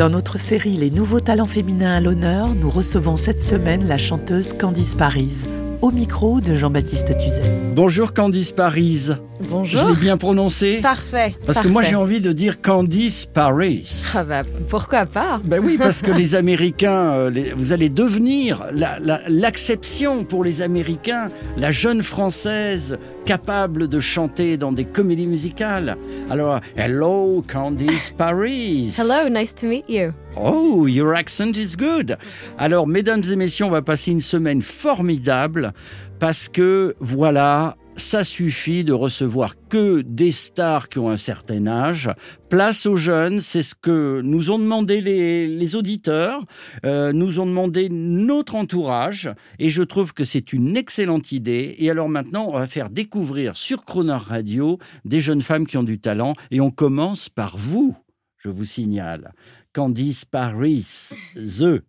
Dans notre série Les nouveaux talents féminins à l'honneur, nous recevons cette semaine la chanteuse Candice Paris, au micro de Jean-Baptiste Tuzet. Bonjour Candice Paris. Bonjour. Je l'ai bien prononcé Parfait. Parce que moi parfait. j'ai envie de dire Candice Paris. Ah bah, pourquoi pas? Ben oui, parce que les Américains, euh, les- vous allez devenir la- la- l'acception pour les Américains, la jeune Française capable de chanter dans des comédies musicales. Alors, hello Candice Paris. Hello, nice to meet you. Oh, your accent is good. Alors, mesdames et messieurs, on va passer une semaine formidable parce que, voilà, ça suffit de recevoir que des stars qui ont un certain âge. Place aux jeunes, c'est ce que nous ont demandé les, auditeurs, euh, nous ont demandé notre entourage, et je trouve que c'est une excellente idée. Et alors maintenant, on va faire découvrir sur Croner Radio des jeunes femmes qui ont du talent, et on commence par vous, je vous signale. Candice Paris, The.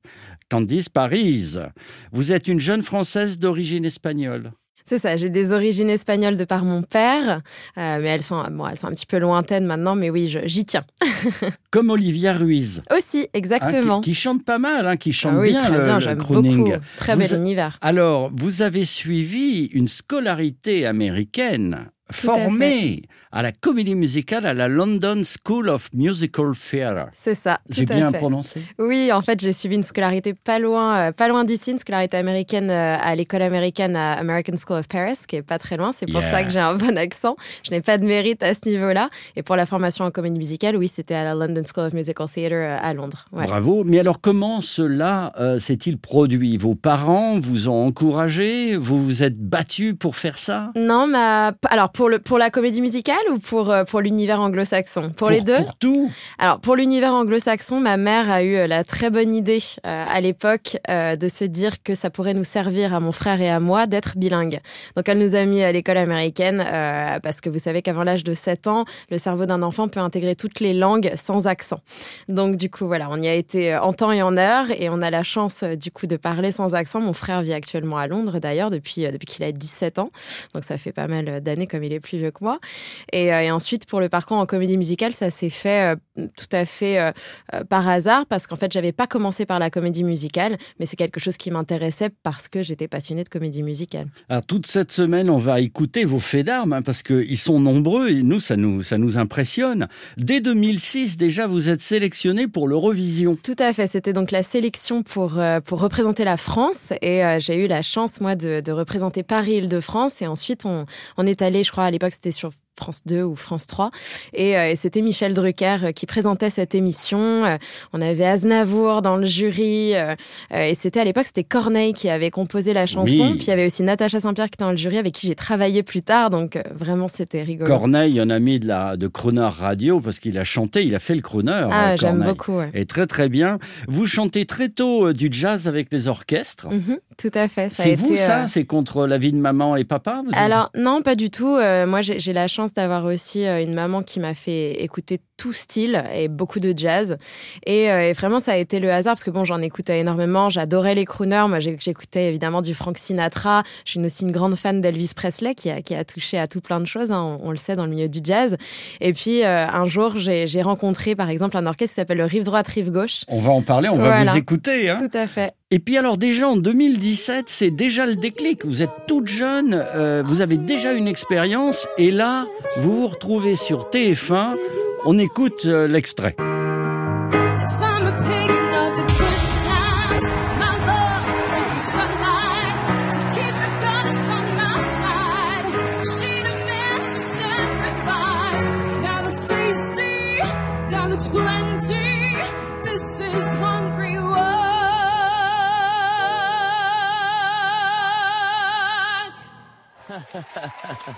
Candice Paris, vous êtes une jeune Française d'origine espagnole. C'est ça, j'ai des origines espagnoles de par mon père, euh, mais elles sont, bon, elles sont un petit peu lointaines maintenant, mais oui, j'y tiens. Comme Olivia Ruiz. Aussi, hein, exactement. qui, qui chante pas mal, hein, qui chante Ah oui, bien très bien, j'aime beaucoup. Très bel univers. Alors, vous avez suivi une scolarité américaine formée à, la comédie musicale à la London School of Musical Theatre. C'est ça, J'ai bien fait. prononcé Oui, en fait, j'ai suivi une scolarité pas loin, euh, pas loin d'ici, une scolarité américaine euh, à l'école américaine à American School of Paris, qui est pas très loin. C'est pour Yeah. ça que j'ai un bon accent. Je n'ai pas de mérite à ce niveau-là. Et pour la formation en comédie musicale, oui, c'était à la London School of Musical Theatre euh, à Londres. Ouais. Bravo. Mais alors, comment cela euh, s'est-il produit? Vos parents vous ont encouragé? Vous vous êtes battu pour faire ça? Non, ma... alors pour, le, pour la comédie musicale ou pour, euh, pour l'univers anglo-saxon? Pour, les deux? Pour tout Alors pour l'univers anglo-saxon, ma mère a eu euh, la très bonne idée euh, à l'époque euh, de se dire que ça pourrait nous servir à mon frère et à moi d'être bilingues. Donc elle nous a mis à l'école américaine euh, parce que vous savez qu'avant l'âge de 7 ans, le cerveau d'un enfant peut intégrer toutes les langues sans accent. Donc du coup voilà, on y a été en temps et en heure et on a la chance du coup de parler sans accent. Mon frère vit actuellement à Londres d'ailleurs depuis, depuis qu'il a 17 ans. Donc ça fait pas mal d'années comme il est plus vieux que moi. Et, euh, et ensuite, pour le parcours en comédie musicale, ça s'est fait euh, tout à fait euh, par hasard parce qu'en fait, j'avais pas commencé par la comédie musicale, mais c'est quelque chose qui m'intéressait parce que j'étais passionnée de comédie musicale. Alors, toute cette semaine, on va écouter vos faits d'armes hein, parce qu'ils sont nombreux et nous, ça nous, ça nous impressionne. Dès 2006, déjà, vous êtes sélectionné pour l'Eurovision. Tout à fait. C'était donc la sélection pour, euh, pour représenter la France. Et euh, j'ai eu la chance, moi, de, de représenter Paris-Île-de-France. Et ensuite, on, on est allé, je crois, à l'époque, c'était sur France 2 ou France 3. Et, euh, et c'était Michel Drucker euh, qui présentait cette émission. Euh, on avait Aznavour dans le jury. euh, et c'était à l'époque, c'était Corneille qui avait composé la chanson. Oui. Puis il y avait aussi Natacha Saint-Pierre qui était dans le jury avec qui j'ai travaillé plus tard. Donc vraiment, c'était rigolo. Corneille, un ami de, la, de Croner Radio parce qu'il a chanté, il a fait le crooner. ah, j'aime beaucoup. ouais. Et très très bien. Vous chantez très tôt du jazz avec les orchestres. Mhm, tout à fait. C'est été, vous ça euh, C'est contre la vie de maman et papa vous Alors non, pas du tout. Euh, moi, j'ai j'ai la chance d'avoir aussi euh, une maman qui m'a fait écouter tout style et beaucoup de jazz. Et, euh, et vraiment, ça a été le hasard parce que bon, j'en écoutais énormément. J'adorais les crooners. Moi, j'écoutais évidemment du Frank Sinatra. Je suis aussi une grande fan d'Elvis Presley qui a, qui a touché à tout plein de choses. hein, on, on le sait dans le milieu du jazz. Et puis euh, un jour, j'ai rencontré par exemple un orchestre qui s'appelle le Rive droite, Rive gauche. On va en parler, on va vous écouter. hein. Tout à fait. Et puis alors déjà en 2017, c'est déjà le déclic. Vous êtes toute jeune, euh, vous avez déjà une expérience et là, vous vous retrouvez sur TF1. On écoute euh, l'extrait. If I'm a pagan of the good times, my love is the sunlight to keep the goddess on my side. She demands a sacrifice. That looks tasty, that looks plenty. This is hungry work.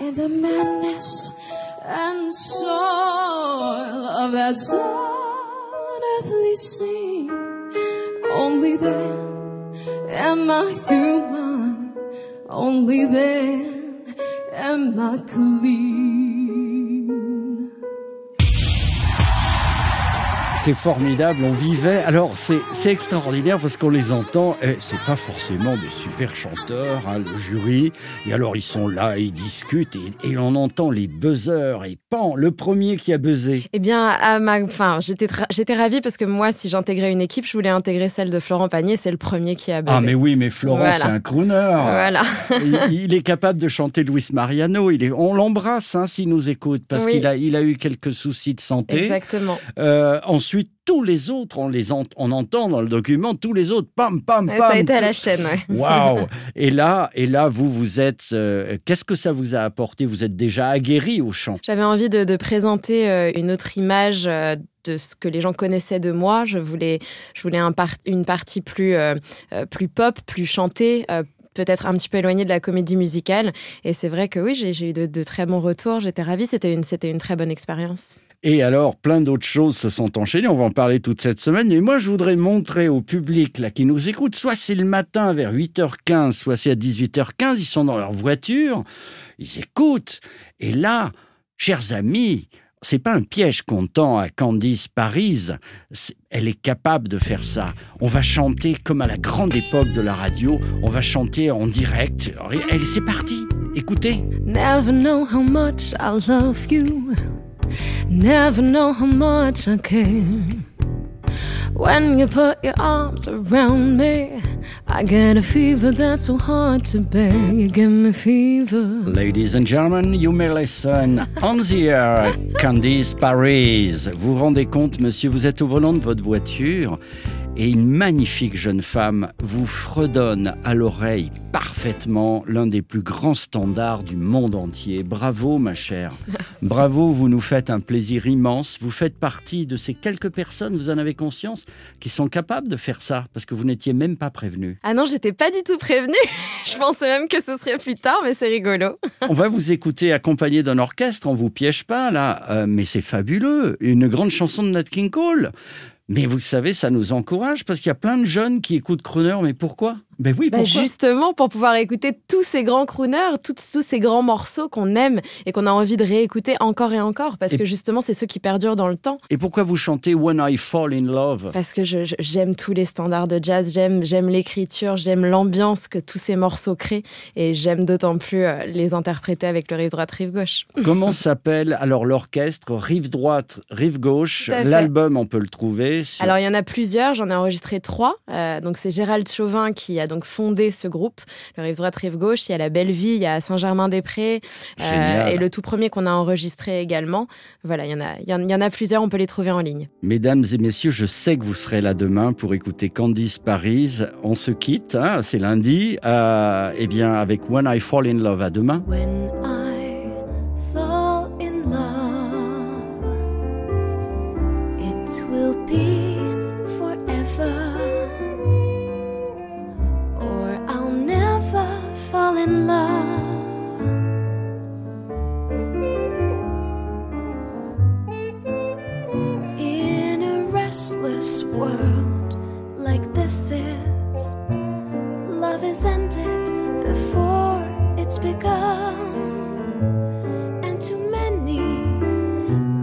In the madness and soil of that unearthly scene. Only then am I human? Only then am I clean. C'est formidable, on vivait. Alors, c'est extraordinaire parce qu'on les entend, et c'est pas forcément des super chanteurs, hein, le jury. Et alors, ils sont là, ils discutent, et, et on entend les buzzers, et pan, le premier qui a buzzé. Eh bien, à ma, enfin, j'étais, ravie parce que moi, si j'intégrais une équipe, je voulais intégrer celle de Florent Pagny. C'est le premier qui a buzzé. Ah, mais oui, mais Florent, Voilà. c'est un crooner. Voilà. il, il est capable de chanter Luis Mariano. Il est, on l'embrasse hein, s'il nous écoute, parce Oui. qu'il a, il a eu quelques soucis de santé. Exactement. Euh, ensuite, tous les autres, on les ent- on entend dans le document, tous les autres, pam, pam, pam. ça a été à la chaîne. Waouh Et là, et là, vous, vous êtes. euh, Qu'est-ce que ça vous a apporté? Vous êtes déjà aguerri au chant. J'avais envie de, de présenter euh, une autre image euh, de ce que les gens connaissaient de moi. Je voulais, je voulais un par- une partie plus, euh, plus pop, plus chantée. euh, peut-être un petit peu éloignée de la comédie musicale. Et c'est vrai que oui, j'ai j'ai eu de, de très bons retours. J'étais ravie. C'était une, c'était une très bonne expérience. Et alors, plein d'autres choses se sont enchaînées. On va en parler toute cette semaine. Et moi, je voudrais montrer au public là qui nous écoute, soit c'est le matin vers 8h15, soit c'est à 18h15. Ils sont dans leur voiture, ils écoutent. Et là, chers amis, c'est pas un piège qu'on tend à Candice Paris. Elle est capable de faire ça. On va chanter comme à la grande époque de la radio. On va chanter en direct. Elle, c'est parti. Écoutez. Never know how much I love you. Never know how much I care. When you put your arms around me, I get a fever that's so hard to bear. You give me fever. Ladies and gentlemen, you may listen on the air, Candice Paris. Vous vous rendez compte, monsieur, vous êtes au volant de votre voiture et une magnifique jeune femme vous fredonne à l'oreille parfaitement l'un des plus grands standards du monde entier. Bravo, ma chère. Bravo, vous nous faites un plaisir immense. Vous faites partie de ces quelques personnes, vous en avez conscience, qui sont capables de faire ça parce que vous n'étiez même pas prévenu. Ah non, j'étais pas du tout prévenue. Je pensais même que ce serait plus tard, mais c'est rigolo. On va vous écouter accompagné d'un orchestre, on vous piège pas là, Euh, mais c'est fabuleux. Une grande chanson de Nat King Cole. Mais vous savez, ça nous encourage parce qu'il y a plein de jeunes qui écoutent Crooner. Mais pourquoi? Ben oui, pourquoi? justement, pour pouvoir écouter tous ces grands crooners, tous, tous ces grands morceaux qu'on aime et qu'on a envie de réécouter encore et encore, parce Et- que justement, c'est ceux qui perdurent dans le temps. Et pourquoi vous chantez When I Fall in Love? Parce que j'aime tous les standards de jazz, j'aime j'aime l'écriture, j'aime l'ambiance que tous ces morceaux créent, et j'aime d'autant plus euh, les interpréter avec le rive droite, rive gauche. Comment s'appelle alors l'orchestre? Rive droite, rive gauche. L'album, on peut le trouver. sur- Alors il y en a plusieurs, j'en ai enregistré trois. Euh, donc c'est Gérald Chauvin qui a donc fondé ce groupe, le rive droite, rive gauche. Il y a la Belle Vie, il y a Saint-Germain-des-Prés, euh, et le tout premier qu'on a enregistré également. Voilà, il y en a, il y en, il y en a plusieurs, on peut les trouver en ligne. Mesdames et messieurs, je sais que vous serez là demain pour écouter Candice Paris. On se quitte, hein, c'est lundi. Euh, eh bien, avec When I Fall in Love. À demain. When restless world like this is, love is ended before it's begun. And too many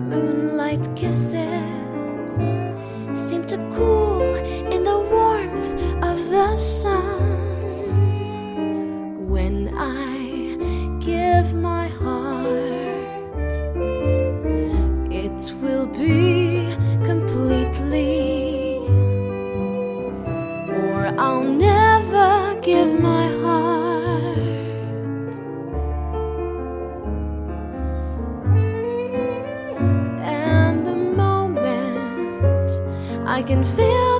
moonlight kisses seem to cool in the warmth of the sun. When I give my heart, I can feel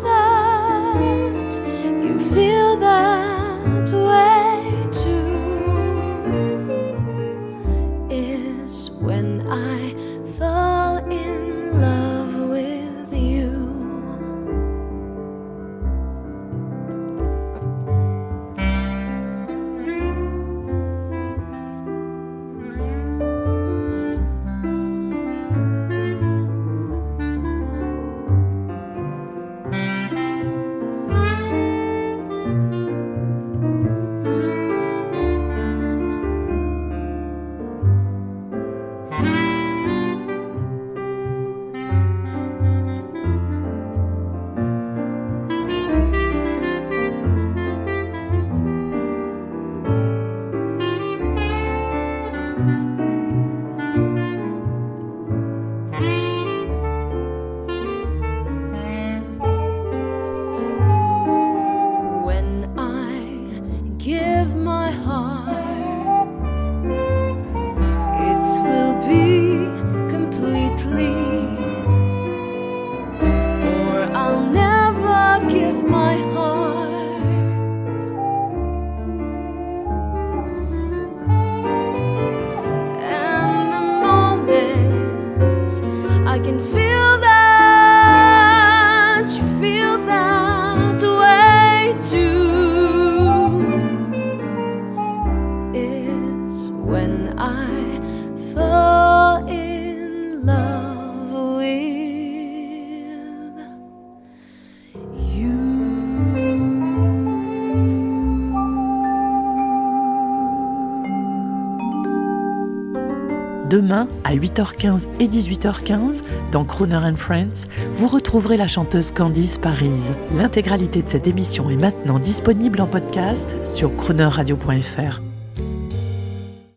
Demain, à 8h15 et 18h15, dans Crooner and Friends, vous retrouverez la chanteuse Candice Paris. L'intégralité de cette émission est maintenant disponible en podcast sur croonerradio.fr.